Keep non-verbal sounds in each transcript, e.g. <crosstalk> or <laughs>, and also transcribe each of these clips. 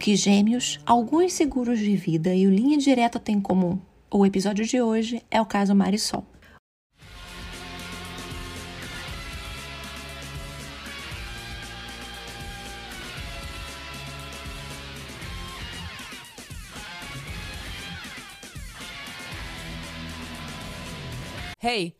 que gêmeos, alguns seguros de vida e o linha direta têm em comum. O episódio de hoje é o caso Marisol. Hey,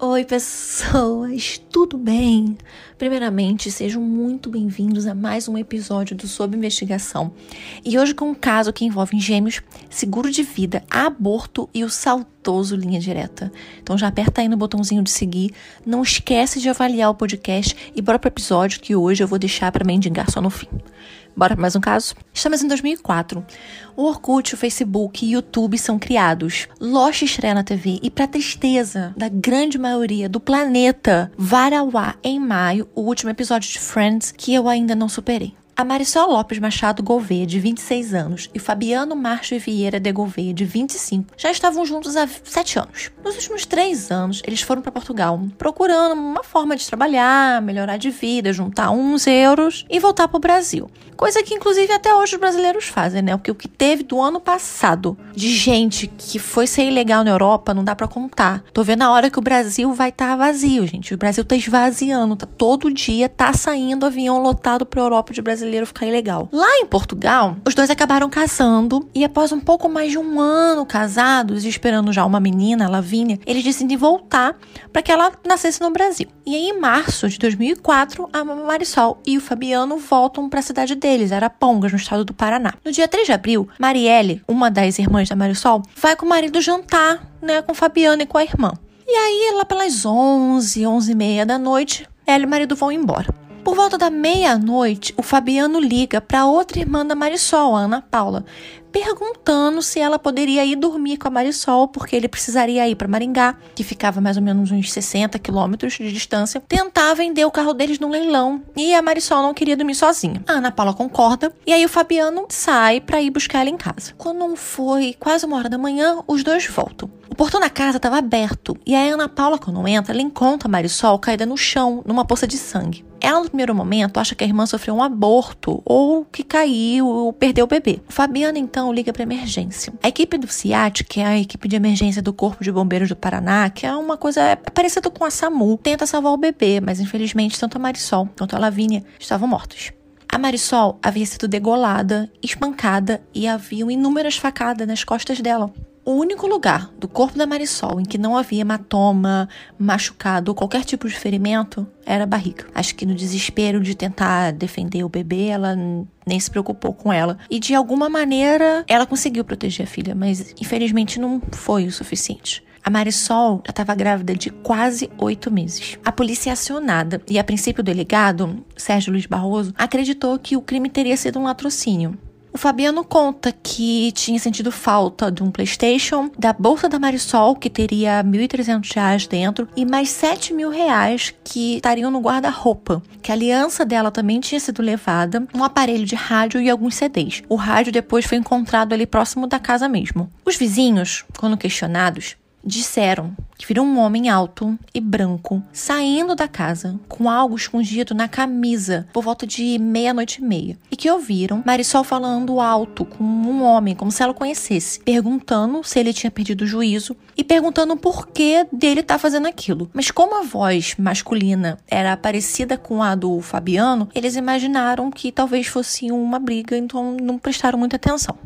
Oi, pessoas, tudo bem? Primeiramente, sejam muito bem-vindos a mais um episódio do Sob Investigação. E hoje com um caso que envolve gêmeos, seguro de vida, aborto e o saltoso linha direta. Então já aperta aí no botãozinho de seguir, não esquece de avaliar o podcast e bora pro episódio que hoje eu vou deixar para mendigar só no fim. Bora para mais um caso? Estamos em 2004. O Orkut, o Facebook e o YouTube são criados. Lost estreia na TV e, para tristeza da grande maioria do planeta, vai ao ar em maio o último episódio de Friends que eu ainda não superei. A Marisol Lopes Machado Gouveia, de 26 anos, e Fabiano Márcio Vieira de Gouveia, de 25, já estavam juntos há 7 anos. Nos últimos 3 anos, eles foram para Portugal, procurando uma forma de trabalhar, melhorar de vida, juntar uns euros e voltar para o Brasil. Coisa que, inclusive, até hoje os brasileiros fazem, né? Porque o que teve do ano passado de gente que foi ser ilegal na Europa não dá para contar. Tô vendo a hora que o Brasil vai estar tá vazio, gente. O Brasil tá esvaziando, tá todo dia tá saindo avião lotado pra Europa de brasileiro ficar ilegal. Lá em Portugal, os dois acabaram casando e após um pouco mais de um ano casados e esperando já uma menina, a Lavínia, eles decidem voltar para que ela nascesse no Brasil. E aí, em março de 2004, a Marisol e o Fabiano voltam para a cidade deles Arapongas, no estado do Paraná. No dia 3 de abril, Marielle, uma das irmãs da Marisol, vai com o marido jantar, né, com Fabiana e com a irmã. E aí, lá pelas 11, 11 e meia da noite, ela e o marido vão embora. Por volta da meia-noite, o Fabiano liga para outra irmã da Marisol, a Ana Paula, perguntando se ela poderia ir dormir com a Marisol, porque ele precisaria ir para Maringá, que ficava mais ou menos uns 60 quilômetros de distância, tentar vender o carro deles no leilão. E a Marisol não queria dormir sozinha. A Ana Paula concorda, e aí o Fabiano sai para ir buscar ela em casa. Quando foi quase uma hora da manhã, os dois voltam. Portão da casa estava aberto, e a Ana Paula, quando entra, ela encontra a Marisol caída no chão, numa poça de sangue. Ela, no primeiro momento, acha que a irmã sofreu um aborto ou que caiu ou perdeu o bebê. O Fabiano, então, liga para emergência. A equipe do CIAT, que é a equipe de emergência do Corpo de Bombeiros do Paraná, que é uma coisa é parecida com a SAMU, tenta salvar o bebê, mas infelizmente tanto a Marisol quanto a Lavínia estavam mortos. A Marisol havia sido degolada, espancada e haviam inúmeras facadas nas costas dela. O único lugar do corpo da Marisol em que não havia hematoma, machucado ou qualquer tipo de ferimento era a barriga. Acho que no desespero de tentar defender o bebê, ela nem se preocupou com ela. E de alguma maneira ela conseguiu proteger a filha, mas infelizmente não foi o suficiente. A Marisol já estava grávida de quase oito meses. A polícia é acionada e, a princípio, o delegado, Sérgio Luiz Barroso, acreditou que o crime teria sido um latrocínio. O Fabiano conta que tinha sentido falta de um PlayStation, da bolsa da Marisol, que teria R$ 1.300 dentro, e mais 7 mil reais que estariam no guarda-roupa. Que a aliança dela também tinha sido levada, um aparelho de rádio e alguns CDs. O rádio depois foi encontrado ali próximo da casa mesmo. Os vizinhos, quando questionados, disseram que viram um homem alto e branco saindo da casa com algo escondido na camisa por volta de meia-noite e meia. E que ouviram Marisol falando alto com um homem, como se ela conhecesse, perguntando se ele tinha perdido o juízo e perguntando o porquê dele estar tá fazendo aquilo. Mas como a voz masculina era parecida com a do Fabiano, eles imaginaram que talvez fosse uma briga, então não prestaram muita atenção.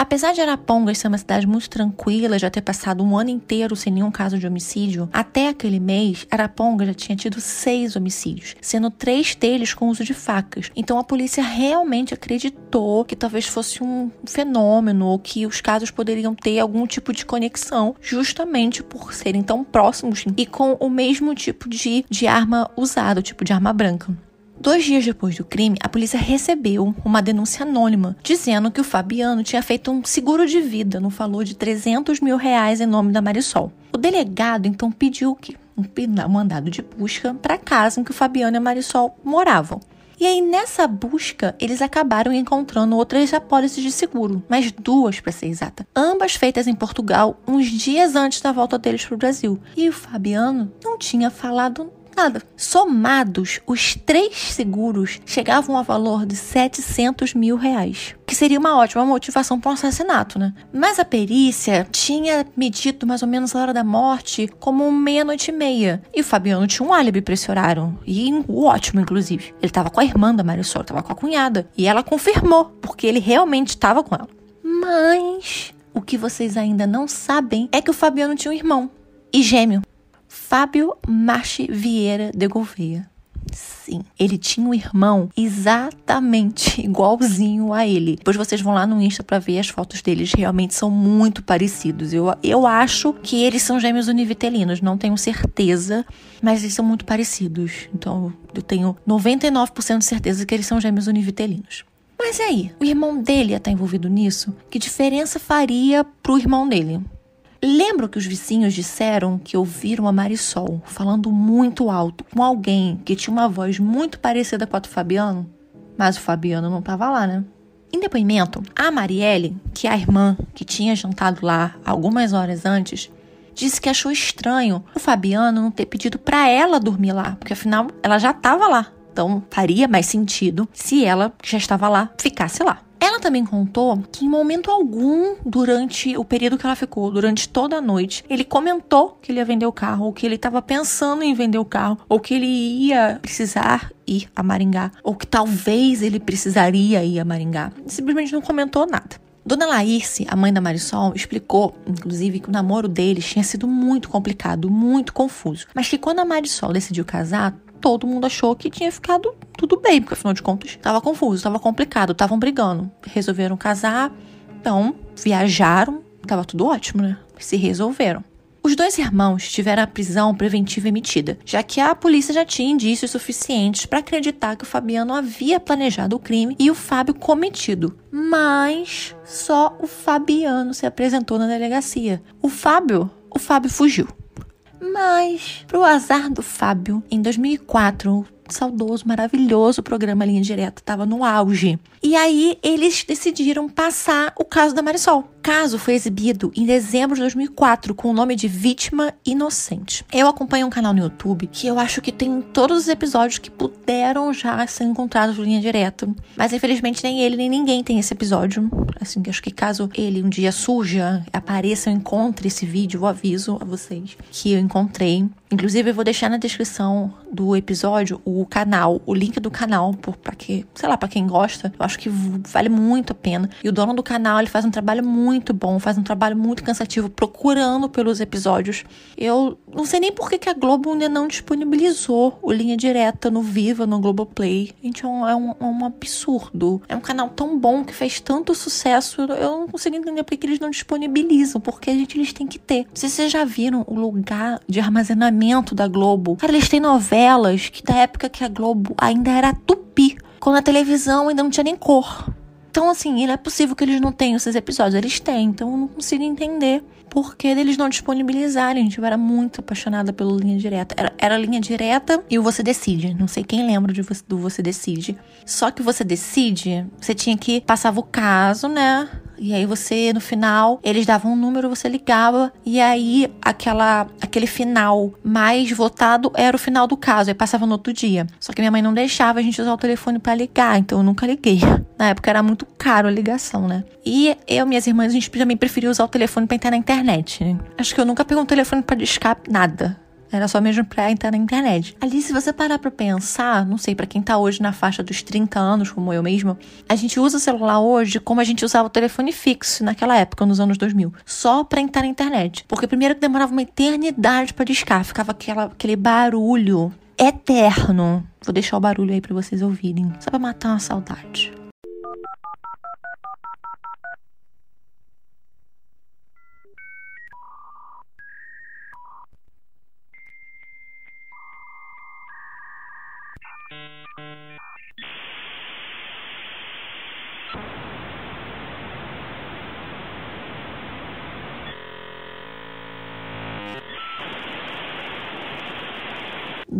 Apesar de Arapongas ser uma cidade muito tranquila, já ter passado um ano inteiro sem nenhum caso de homicídio, até aquele mês, Arapongas já tinha tido seis homicídios, sendo três deles com uso de facas. Então a polícia realmente acreditou que talvez fosse um fenômeno ou que os casos poderiam ter algum tipo de conexão, justamente por serem tão próximos e com o mesmo tipo de, de arma usada, o tipo de arma branca. Dois dias depois do crime, a polícia recebeu uma denúncia anônima dizendo que o Fabiano tinha feito um seguro de vida no valor de 300 mil reais em nome da Marisol. O delegado então pediu que um mandado de busca para a casa em que o Fabiano e a Marisol moravam. E aí, nessa busca, eles acabaram encontrando outras apólices de seguro, mais duas para ser exata, ambas feitas em Portugal uns dias antes da volta deles para o Brasil. E o Fabiano não tinha falado Somados, os três seguros chegavam a valor de 700 mil reais, que seria uma ótima motivação para um assassinato, né? Mas a perícia tinha medido mais ou menos a hora da morte como meia-noite e meia. E o Fabiano tinha um álibi para esse horário. E ótimo, inclusive. Ele estava com a irmã da Marisol, estava com a cunhada. E ela confirmou, porque ele realmente estava com ela. Mas o que vocês ainda não sabem é que o Fabiano tinha um irmão e gêmeo. Fábio Marchi Vieira de Gouveia. Sim, ele tinha um irmão exatamente <laughs> igualzinho a ele. Depois vocês vão lá no Insta para ver as fotos deles, realmente são muito parecidos. Eu, eu acho que eles são gêmeos univitelinos, não tenho certeza, mas eles são muito parecidos. Então eu tenho 99% de certeza que eles são gêmeos univitelinos. Mas e aí, o irmão dele ia estar envolvido nisso? Que diferença faria pro irmão dele? Lembro que os vizinhos disseram que ouviram a Marisol falando muito alto com alguém que tinha uma voz muito parecida com a do Fabiano, mas o Fabiano não estava lá, né? Em depoimento, a Marielle, que é a irmã que tinha jantado lá algumas horas antes, disse que achou estranho o Fabiano não ter pedido para ela dormir lá, porque afinal ela já estava lá. Então faria mais sentido se ela, que já estava lá, ficasse lá. Ela também contou que em momento algum durante o período que ela ficou, durante toda a noite, ele comentou que ele ia vender o carro, ou que ele estava pensando em vender o carro, ou que ele ia precisar ir a Maringá, ou que talvez ele precisaria ir a Maringá. Simplesmente não comentou nada. Dona Laírce, a mãe da Marisol, explicou, inclusive, que o namoro deles tinha sido muito complicado, muito confuso. Mas que quando a Marisol decidiu casar, todo mundo achou que tinha ficado tudo bem, porque afinal de contas estava confuso, estava complicado, estavam brigando. Resolveram casar, então viajaram, estava tudo ótimo, né? Se resolveram. Os dois irmãos tiveram a prisão preventiva emitida, já que a polícia já tinha indícios suficientes para acreditar que o Fabiano havia planejado o crime e o Fábio cometido. Mas só o Fabiano se apresentou na delegacia. O Fábio, o Fábio fugiu. Mas, pro azar do Fábio, em 2004, saudoso, maravilhoso programa Linha Direta, estava no auge. E aí eles decidiram passar o caso da Marisol. O caso foi exibido em dezembro de 2004 com o nome de Vítima Inocente. Eu acompanho um canal no YouTube que eu acho que tem todos os episódios que puderam já ser encontrados no Linha Direta. Mas infelizmente nem ele nem ninguém tem esse episódio. Assim, acho que caso ele um dia surja, apareça, eu encontre esse vídeo, eu aviso a vocês que eu encontrei. Inclusive, eu vou deixar na descrição do episódio o canal, o link do canal, para que, sei lá, para quem gosta, eu acho que vale muito a pena. E o dono do canal, ele faz um trabalho muito bom, faz um trabalho muito cansativo procurando pelos episódios. Eu não sei nem por que, que a Globo ainda não disponibilizou o linha direta no Viva, no Globoplay. Gente, é um, é um, é absurdo. É um canal tão bom que fez tanto sucesso, eu não consigo entender por que eles não disponibilizam, porque a gente eles têm que ter. Se vocês já viram o lugar de armazenamento da Globo. Cara, eles têm novelas que da época que a Globo ainda era tupi, quando a televisão ainda não tinha nem cor. Então, assim, não é possível que eles não tenham esses episódios. Eles têm, então eu não consigo entender por que eles não disponibilizarem. Gente, eu era muito apaixonada pelo Linha Direta. Era, era Linha Direta e o Você Decide. Não sei quem lembra de, do Você Decide. Só que Você Decide, você tinha que passava o caso, né? E aí você, no final, eles davam um número, você ligava, e aí aquela, aquele final mais votado era o final do caso, aí passava no outro dia. Só que minha mãe não deixava a gente usar o telefone para ligar, então eu nunca liguei. <laughs> Na época era muito caro a ligação, né? E eu e minhas irmãs, a gente também preferia usar o telefone pra entrar na internet. Acho que eu nunca peguei um telefone para discar nada. Era só mesmo pra entrar na internet. Ali, se você parar pra pensar, não sei, para quem tá hoje na faixa dos 30 anos, como eu mesma, a gente usa o celular hoje como a gente usava o telefone fixo naquela época, nos anos 2000. Só pra entrar na internet. Porque primeiro que demorava uma eternidade para discar, ficava aquela, aquele barulho eterno. Vou deixar o barulho aí para vocês ouvirem, só pra matar uma saudade.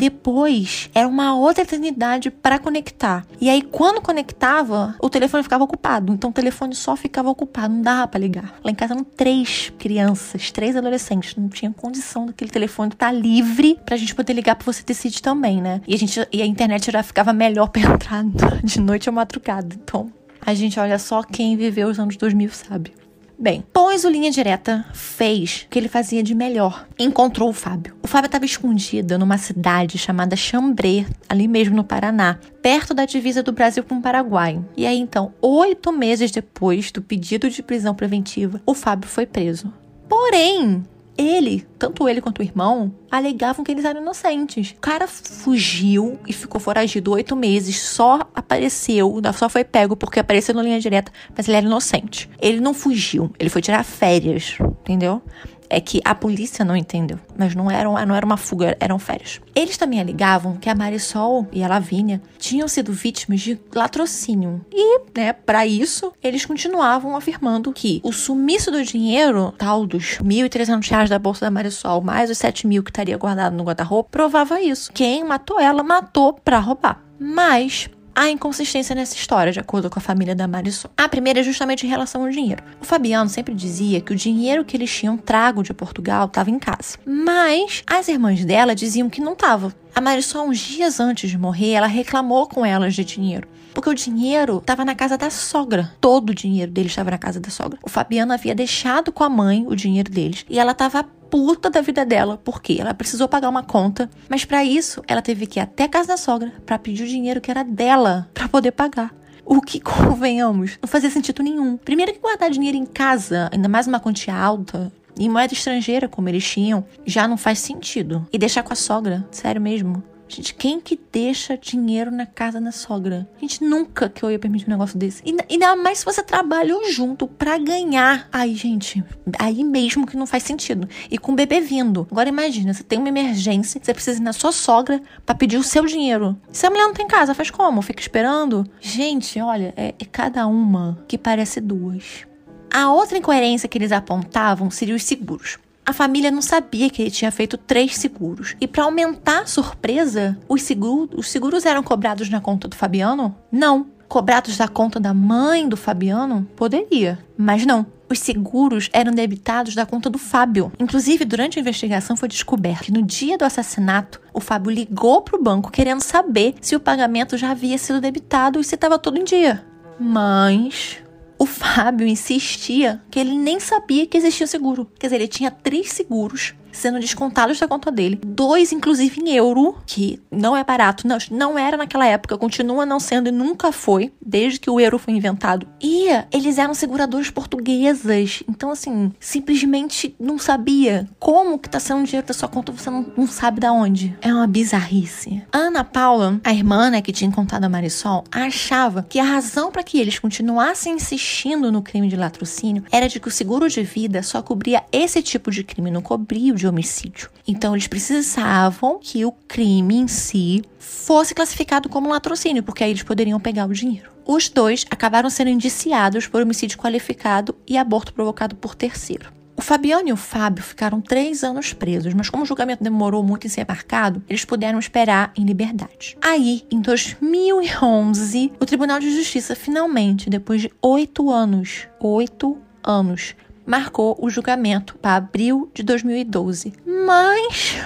Depois era uma outra eternidade para conectar. E aí quando conectava, o telefone ficava ocupado. Então o telefone só ficava ocupado, não dava para ligar. Lá em casa eram três crianças, três adolescentes, não tinha condição daquele telefone estar tá livre pra gente poder ligar para você decide também, né? E a gente e a internet já ficava melhor <laughs> para entrar de noite ou madrugada. Então, a gente olha só quem viveu os anos 2000 sabe. Bem, pois o Linha Direta fez o que ele fazia de melhor. Encontrou o Fábio. O Fábio estava escondido numa cidade chamada Chambré, ali mesmo no Paraná, perto da divisa do Brasil com o Paraguai. E aí, então, oito meses depois do pedido de prisão preventiva, o Fábio foi preso. Porém, ele, tanto ele quanto o irmão, alegavam que eles eram inocentes. O cara fugiu e ficou foragido oito meses, só apareceu, só foi pego porque apareceu na linha direta, mas ele era inocente. Ele não fugiu, ele foi tirar férias, entendeu? É que a polícia não entendeu. Mas não, era não era uma fuga, eram férias. Eles também alegavam que a Marisol e a Lavínia tinham sido vítimas de latrocínio. E, né, para isso, eles continuavam afirmando que o sumiço do dinheiro, tal dos 1.300 reais da bolsa da Marisol, mais os 7 mil que estaria guardado no guarda-roupa, provava isso. Quem matou ela, matou para roubar. Mas há inconsistência nessa história, de acordo com a família da Marisol. A primeira é justamente em relação ao dinheiro. O Fabiano sempre dizia que o dinheiro que eles tinham trago de Portugal estava em casa. Mas as irmãs dela diziam que não estava. A Marisol, uns dias antes de morrer, ela reclamou com elas de dinheiro. Porque o dinheiro estava na casa da sogra. Todo o dinheiro deles estava na casa da sogra. O Fabiano havia deixado com a mãe o dinheiro deles. E ela estava puta da vida dela, porque ela precisou pagar uma conta, mas para isso ela teve que ir até a casa da sogra para pedir o dinheiro que era dela para poder pagar. O que, <laughs> convenhamos, não fazia sentido nenhum. Primeiro que guardar dinheiro em casa, ainda mais uma quantia alta, em moeda estrangeira, como eles tinham, já não faz sentido. E deixar com a sogra, sério mesmo. Gente, quem que deixa dinheiro na casa da sogra? Gente, nunca que eu ia permitir um negócio desse. E ainda mais se você trabalhou junto para ganhar. Aí, gente, aí mesmo que não faz sentido. E com o bebê vindo. Agora imagina, você tem uma emergência, você precisa ir na sua sogra para pedir o seu dinheiro. Se a mulher não tem casa, faz como? Fica esperando? Gente, olha, é, é cada uma que parece duas. A outra incoerência que eles apontavam seria os seguros. A família não sabia que ele tinha feito três seguros. E para aumentar a surpresa, os, seguro, os seguros eram cobrados na conta do Fabiano? Não. Cobrados da conta da mãe do Fabiano? Poderia, mas não. Os seguros eram debitados da conta do Fábio. Inclusive, durante a investigação foi descoberto que no dia do assassinato, o Fábio ligou para o banco querendo saber se o pagamento já havia sido debitado e se estava tudo em dia. Mas Fábio insistia que ele nem sabia que existia seguro. Quer dizer, ele tinha três seguros sendo descontados da conta dele. Dois, inclusive, em euro, que não é barato. Não, não era naquela época, continua não sendo e nunca foi, desde que o euro foi inventado. E eles eram seguradoras portuguesas. Então, assim, simplesmente não sabia como que tá sendo dinheiro da sua conta, você não, não sabe da onde. É uma bizarrice. Ana Paula, a irmã, né, que tinha contado a Marisol, achava que a razão para que eles continuassem insistindo no crime de latrocínio era de que o seguro de vida só cobria esse tipo de crime, não cobria o de homicídio. Então eles precisavam que o crime em si fosse classificado como um latrocínio, porque aí eles poderiam pegar o dinheiro. Os dois acabaram sendo indiciados por homicídio qualificado e aborto provocado por terceiro. O Fabiano e o Fábio ficaram três anos presos, mas como o julgamento demorou muito em ser marcado, eles puderam esperar em liberdade. Aí, em 2011, o Tribunal de Justiça finalmente, depois de oito anos, oito anos, marcou o julgamento para abril de 2012. Mas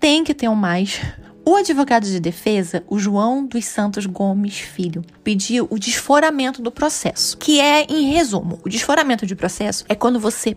tem que ter um mais. O advogado de defesa, o João dos Santos Gomes Filho, pediu o desforamento do processo, que é, em resumo, o desforamento de processo é quando você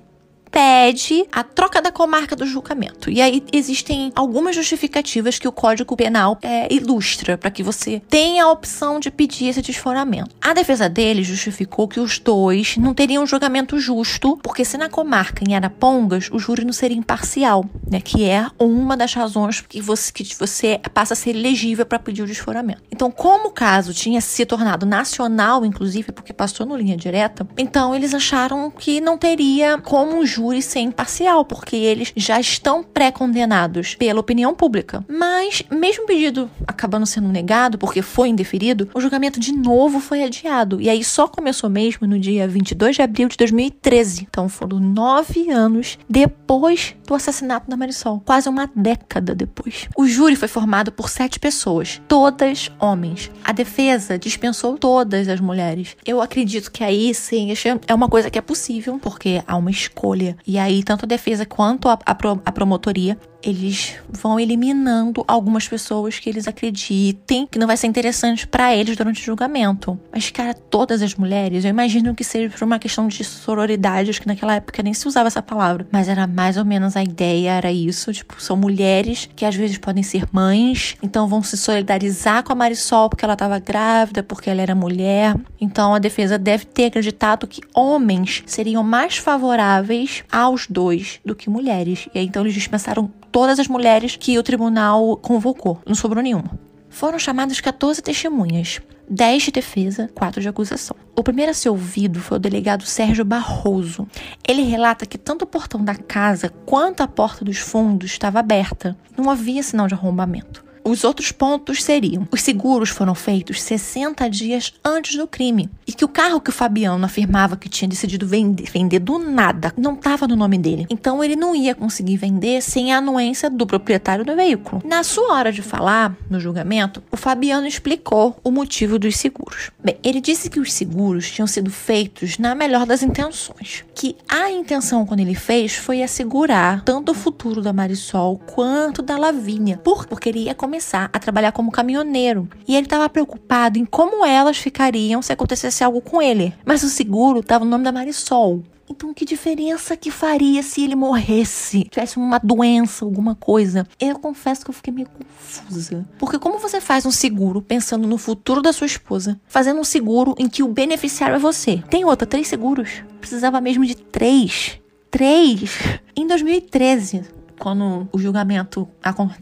pede a troca da comarca do julgamento. E aí existem algumas justificativas que o Código Penal é, ilustra para que você tenha a opção de pedir esse desforamento. A defesa dele justificou que os dois não teriam um julgamento justo, porque se na comarca em Arapongas o júri não seria imparcial, né, que é uma das razões que você, que você passa a ser elegível para pedir o desforamento. Então, como o caso tinha se tornado nacional, inclusive, porque passou no linha direta, então eles acharam que não teria como o júri júri ser imparcial, porque eles já estão pré-condenados pela opinião pública. Mas, mesmo o pedido acabando sendo negado, porque foi indeferido, o julgamento de novo foi adiado. E aí só começou mesmo no dia 22 de abril de 2013. Então foram nove anos depois do assassinato da Marisol, quase uma década depois. O júri foi formado por sete pessoas, todas homens. A defesa dispensou todas as mulheres. Eu acredito que aí sim é uma coisa que é possível, porque há uma escolha. E aí, tanto a defesa quanto a, a, a promotoria eles vão eliminando algumas pessoas que eles acreditem que não vai ser interessante para eles durante o julgamento. Mas, cara, todas as mulheres, eu imagino que seja por uma questão de sororidade, acho que naquela época nem se usava essa palavra, mas era mais ou menos a ideia, era isso. Tipo, são mulheres que às vezes podem ser mães, então vão se solidarizar com a Marisol porque ela estava grávida, porque ela era mulher. Então a defesa deve ter acreditado que homens seriam mais favoráveis aos dois do que mulheres. E aí, então eles dispensaram todas as mulheres que o tribunal convocou. Não sobrou nenhuma. Foram chamadas 14 testemunhas. 10 de defesa, 4 de acusação. O primeiro a ser ouvido foi o delegado Sérgio Barroso. Ele relata que tanto o portão da casa quanto a porta dos fundos estava aberta. Não havia sinal de arrombamento. Os outros pontos seriam: os seguros foram feitos 60 dias antes do crime e que o carro que o Fabiano afirmava que tinha decidido vender, vender do nada não estava no nome dele. Então ele não ia conseguir vender sem a anuência do proprietário do veículo. Na sua hora de falar, no julgamento, o Fabiano explicou o motivo dos seguros. Bem, ele disse que os seguros tinham sido feitos na melhor das intenções, que a intenção quando ele fez foi assegurar tanto o futuro da Marisol quanto da Lavínia, porque ele ia começar começar a trabalhar como caminhoneiro. E ele estava preocupado em como elas ficariam se acontecesse algo com ele. Mas o seguro estava no nome da Marisol. Então, que diferença que faria se ele morresse? Tivesse uma doença, alguma coisa? Eu confesso que eu fiquei meio confusa. Porque como você faz um seguro pensando no futuro da sua esposa, fazendo um seguro em que o beneficiário é você? Tem outra, três seguros? Precisava mesmo de três. Três! Em 2013, quando o julgamento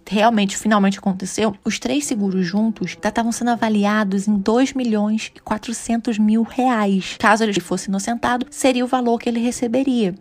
realmente, finalmente aconteceu, os três seguros juntos estavam sendo avaliados em 2 milhões e 400 mil reais. Caso ele fosse inocentado, seria o valor que ele receberia.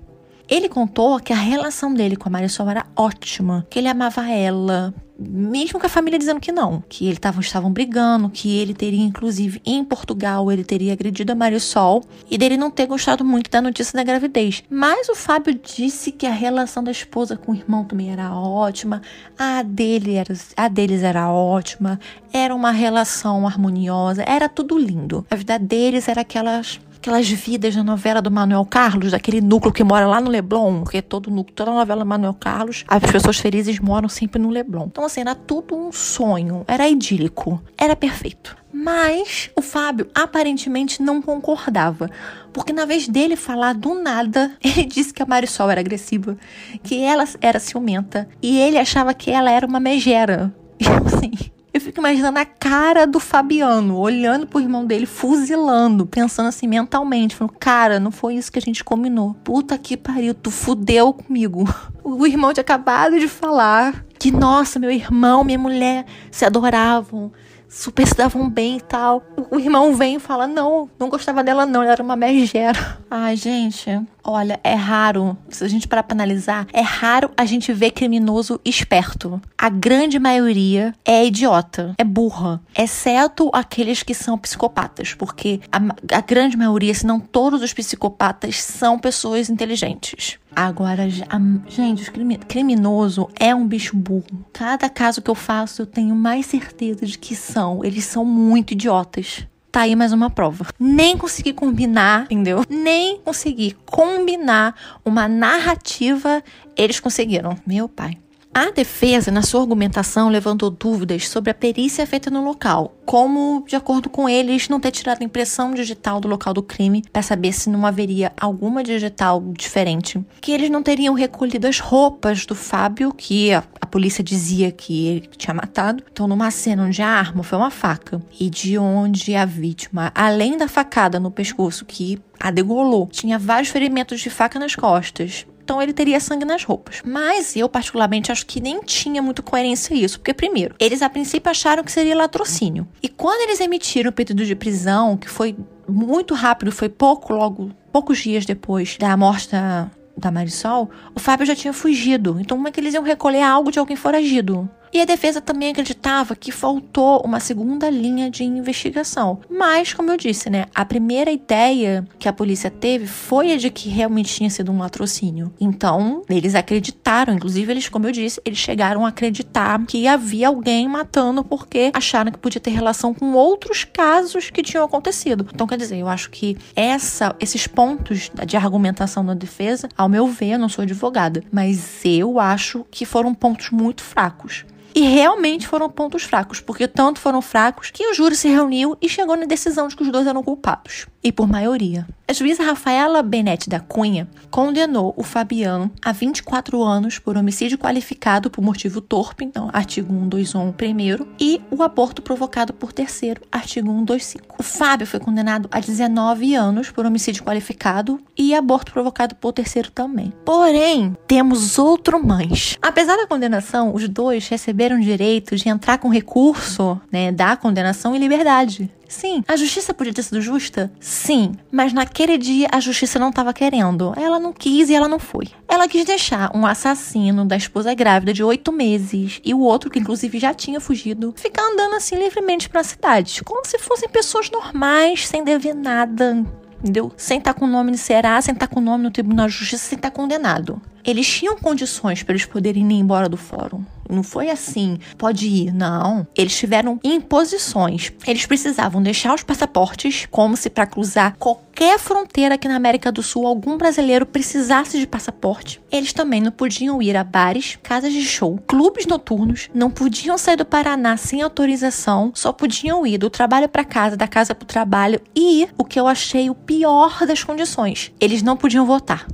Ele contou que a relação dele com a Marisol era ótima, que ele amava ela, mesmo com a família dizendo que não, que eles tavam, estavam brigando, que ele teria, inclusive, em Portugal, ele teria agredido a Marisol e dele não ter gostado muito da notícia da gravidez. Mas o Fábio disse que a relação da esposa com o irmão também era ótima, a, dele era, a deles era ótima, era uma relação harmoniosa, era tudo lindo. A vida deles era aquelas aquelas vidas da novela do Manuel Carlos, daquele núcleo que mora lá no Leblon, porque todo núcleo, toda novela do Manuel Carlos, as pessoas felizes moram sempre no Leblon. Então, assim, era tudo um sonho, era idílico, era perfeito. Mas o Fábio aparentemente não concordava, porque na vez dele falar do nada, <laughs> ele disse que a Marisol era agressiva, que ela era ciumenta e ele achava que ela era uma megera. <laughs> E assim, eu fico imaginando a cara do Fabiano, olhando pro irmão dele, fuzilando, pensando assim mentalmente, falando, cara, não foi isso que a gente combinou. Puta que pariu, tu fudeu comigo. <laughs> O irmão tinha acabado de falar que, nossa, meu irmão, minha mulher se adoravam, super se davam bem e tal. O irmão vem e fala: Não, não gostava dela, não, ela era uma megera. Ai, gente, olha, é raro, se a gente parar pra analisar, é raro a gente ver criminoso esperto. A grande maioria é idiota, é burra, exceto aqueles que são psicopatas, porque a, a grande maioria, se não todos os psicopatas, são pessoas inteligentes. Agora, a, gente, o criminoso é um bicho burro. Cada caso que eu faço, eu tenho mais certeza de que são. Eles são muito idiotas. Tá aí mais uma prova. Nem consegui combinar, entendeu? Nem consegui combinar uma narrativa, eles conseguiram. Meu pai. A defesa, na sua argumentação, levantou dúvidas sobre a perícia feita no local, como, de acordo com eles, não ter tirado impressão digital do local do crime para saber se não haveria alguma digital diferente, que eles não teriam recolhido as roupas do Fábio, que a, a polícia dizia que ele tinha matado. Então, numa cena onde a arma foi uma faca e de onde a vítima, além da facada no pescoço que a degolou, tinha vários ferimentos de faca nas costas então ele teria sangue nas roupas. Mas eu, particularmente, acho que nem tinha muito coerência isso, porque, primeiro, eles a princípio acharam que seria latrocínio. E quando eles emitiram o pedido de prisão, que foi muito rápido, foi pouco, logo, poucos dias depois da morte da, da Marisol, o Fábio já tinha fugido. Então, como é que eles iam recolher algo de alguém foragido? E a defesa também acreditava que faltou uma segunda linha de investigação. Mas, como eu disse, né, a primeira ideia que a polícia teve foi a de que realmente tinha sido um latrocínio. Então, eles acreditaram, inclusive eles, como eu disse, eles chegaram a acreditar que havia alguém matando porque acharam que podia ter relação com outros casos que tinham acontecido. Então, quer dizer, eu acho que essa, esses pontos de argumentação da defesa, ao meu ver, eu não sou advogada, mas eu acho que foram pontos muito fracos. E realmente foram pontos fracos, porque tanto foram fracos que o júri se reuniu e chegou na decisão de que os dois eram culpados. E por maioria. A juíza Rafaela Benetti da Cunha condenou o Fabiano a 24 anos por homicídio qualificado por motivo torpe, então, artigo 121 primeiro, e o aborto provocado por terceiro, artigo 125. O Fábio foi condenado a 19 anos por homicídio qualificado e aborto provocado por terceiro também. Porém, temos outro mais. Apesar da condenação, os dois receberam direito de entrar com recurso né, da condenação em liberdade. Sim, a justiça podia ter sido justa? Sim, mas naquele dia a justiça não estava querendo. Ela não quis e ela não foi. Ela quis deixar um assassino da esposa grávida de oito meses e o outro, que inclusive já tinha fugido, ficar andando assim livremente pela cidade, como se fossem pessoas normais, sem dever nada, entendeu? Sem estar com o nome no Será, sem estar com o nome no Tribunal de Justiça, sem estar condenado. Eles tinham condições para eles poderem ir embora do fórum. Não foi assim, pode ir. Não. Eles tiveram imposições. Eles precisavam deixar os passaportes, como se para cruzar qualquer fronteira aqui na América do Sul algum brasileiro precisasse de passaporte. Eles também não podiam ir a bares, casas de show, clubes noturnos, não podiam sair do Paraná sem autorização, só podiam ir do trabalho para casa, da casa para o trabalho e o que eu achei o pior das condições, eles não podiam votar.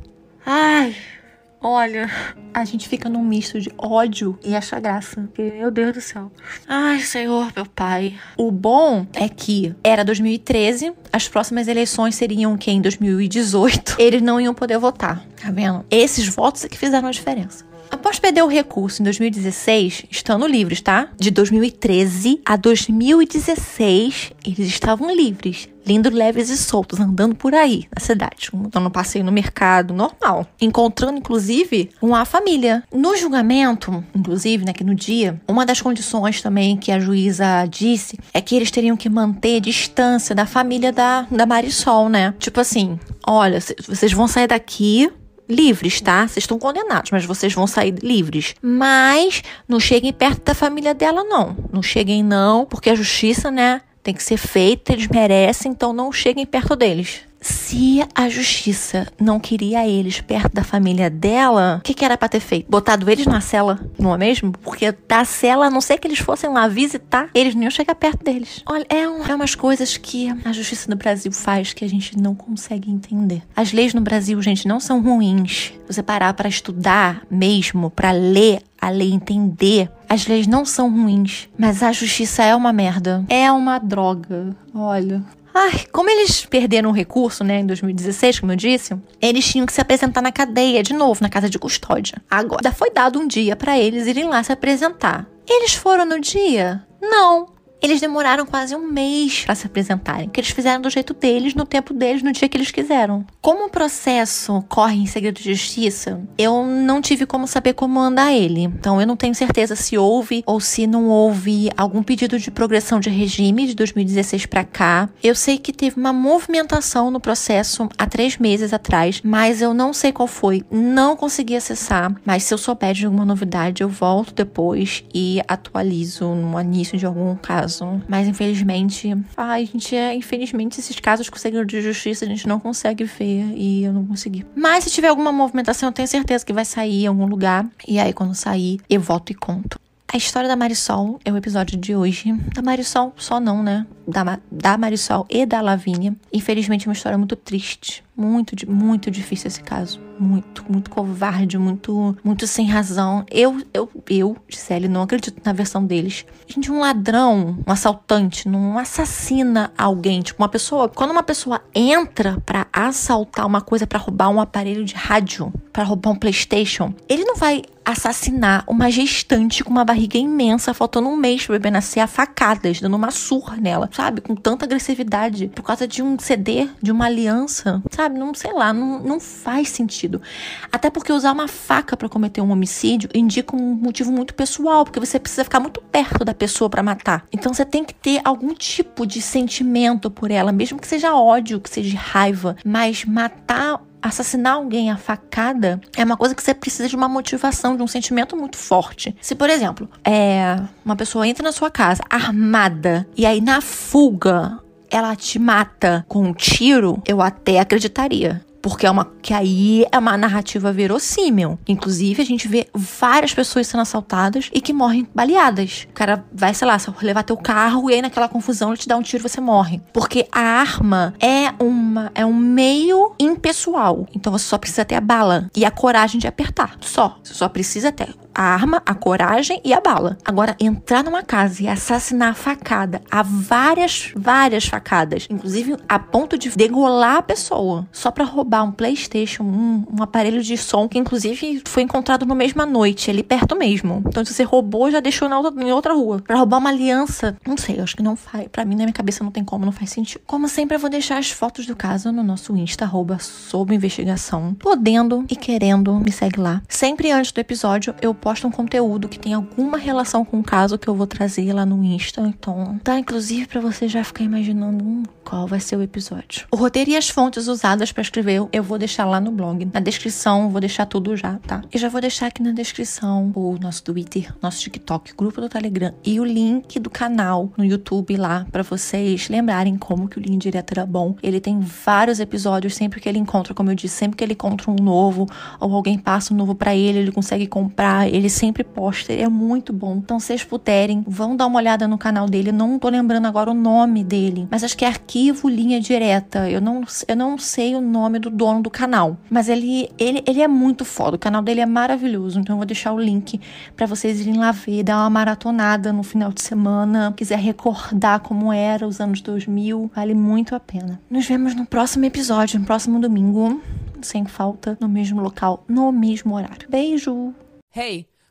Ai, Olha, a gente fica num misto de ódio e acha graça. Meu Deus do céu. Ai, Senhor, meu pai. O bom é que era 2013, as próximas eleições seriam que em 2018 eles não iam poder votar. Tá vendo? Esses votos é que fizeram a diferença. Após perder o recurso em 2016, estando livres, tá? De 2013 a 2016, eles estavam livres, lindos, leves e soltos, andando por aí na cidade, dando um passeio no mercado normal, encontrando inclusive uma família. No julgamento, inclusive, né, que no dia, uma das condições também que a juíza disse é que eles teriam que manter distância da família da, da Marisol, né? Tipo assim, olha, vocês vão sair daqui livres, tá? Vocês estão condenados, mas vocês vão sair livres. Mas não cheguem perto da família dela, não. Não cheguem, não, porque a justiça, né, tem que ser feita, eles merecem, então não cheguem perto deles. Se a justiça não queria eles perto da família dela, o que, que, era para ter feito? Botado eles na cela, não é mesmo? Porque da cela, a não ser que eles fossem lá visitar, eles nem iam chegar perto deles. Olha, é, um, é umas coisas que a justiça no Brasil faz que a gente não consegue entender. As leis no Brasil, gente, não são ruins. Você parar para estudar mesmo, para ler a lei entender. As leis não são ruins, mas a justiça é uma merda. É uma droga. Olha, Ai, como eles perderam o recurso, né, em 2016, como eu disse, eles tinham que se apresentar na cadeia de novo, na casa de custódia. Agora foi dado um dia para eles irem lá se apresentar. Eles foram no dia? Não. Eles demoraram quase um mês para se apresentarem, que eles fizeram do jeito deles, no tempo deles, no dia que eles quiseram. Como o processo corre em segredo de justiça, eu não tive como saber como anda ele. Então eu não tenho certeza se houve ou se não houve algum pedido de progressão de regime de 2016 para cá. Eu sei que teve uma movimentação no processo há três meses atrás, mas eu não sei qual foi. Não consegui acessar. Mas se eu souber de alguma novidade, eu volto depois e atualizo no início de algum caso caso. Mas infelizmente, ai, gente, é, infelizmente esses casos com segredo de justiça a gente não consegue ver e eu não consegui. Mas se tiver alguma movimentação, eu tenho certeza que vai sair em algum lugar. E aí, quando sair, eu volto e conto. A história da Marisol é o episódio de hoje. Da Marisol, só não, né? Da, da Marisol e da Lavínia. Infelizmente, é uma história muito triste. Muito, muito difícil esse caso. Muito, muito covarde, muito, muito sem razão. Eu, eu, eu, Gisele, não acredito na versão deles. Gente, um ladrão, um assaltante, não assassina alguém. Tipo, uma pessoa. Quando uma pessoa entra para assaltar uma coisa, para roubar um aparelho de rádio, para roubar um PlayStation, ele não vai assassinar uma gestante com uma barriga imensa, faltando um mês pro bebê nascer, a facadas, dando uma surra nela, sabe? Com tanta agressividade, por causa de um CD, de uma aliança, sabe? Não sei lá, não, não faz sentido. Até porque usar uma faca para cometer um homicídio indica um motivo muito pessoal, porque você precisa ficar muito perto da pessoa para matar. Então você tem que ter algum tipo de sentimento por ela, mesmo que seja ódio, que seja raiva, mas matar assassinar alguém a facada é uma coisa que você precisa de uma motivação, de um sentimento muito forte. Se, por exemplo, é uma pessoa entra na sua casa armada e aí na fuga ela te mata com um tiro, eu até acreditaria. Porque é uma que aí é uma narrativa verossímil. Inclusive, a gente vê várias pessoas sendo assaltadas e que morrem baleadas. O cara vai, sei lá, levar teu carro e aí naquela confusão ele te dá um tiro e você morre. Porque a arma é uma é um meio impessoal. Então você só precisa ter a bala e a coragem de apertar. Só. Você só precisa ter a arma, a coragem e a bala. Agora, entrar numa casa e assassinar a facada, a várias, várias facadas, inclusive a ponto de degolar a pessoa, só para roubar um PlayStation, um, um, aparelho de som que inclusive foi encontrado na mesma noite, ali perto mesmo. Então, se você roubou, já deixou na outra, em outra rua. Para roubar uma aliança, não sei, acho que não faz. Para mim, na minha cabeça, não tem como, não faz sentido. Como sempre, eu vou deixar as fotos do caso no nosso Insta, arroba sob investigação. Podendo e querendo, me segue lá. Sempre antes do episódio, eu posto um conteúdo que tem alguma relação com o caso que eu vou trazer lá no Insta. Então, tá inclusive para você já ficar imaginando hum, qual vai ser o episódio. O roteiro e as fontes usadas para escrever eu vou deixar lá no blog. Na descrição, vou deixar tudo já, tá? E já vou deixar aqui na descrição o nosso Twitter, nosso TikTok, grupo do Telegram e o link do canal no YouTube lá para vocês lembrarem como que o Linha Direto era bom. Ele tem vários episódios sempre que ele encontra, como eu disse, sempre que ele encontra um novo ou alguém passa um novo para ele, ele consegue comprar, ele sempre posta, é muito bom. Então, se vocês puderem, vão dar uma olhada no canal dele. Não tô lembrando agora o nome dele, mas acho que é Arquivo Linha Direta. Eu não, eu não sei o nome do dono do canal, mas ele, ele, ele é muito foda. O canal dele é maravilhoso. Então, eu vou deixar o link para vocês irem lá ver, dar uma maratonada no final de semana. Quiser recordar como era os anos 2000, vale muito a pena. Nos vemos no próximo episódio, no próximo domingo, sem falta, no mesmo local, no mesmo horário. Beijo! Hey!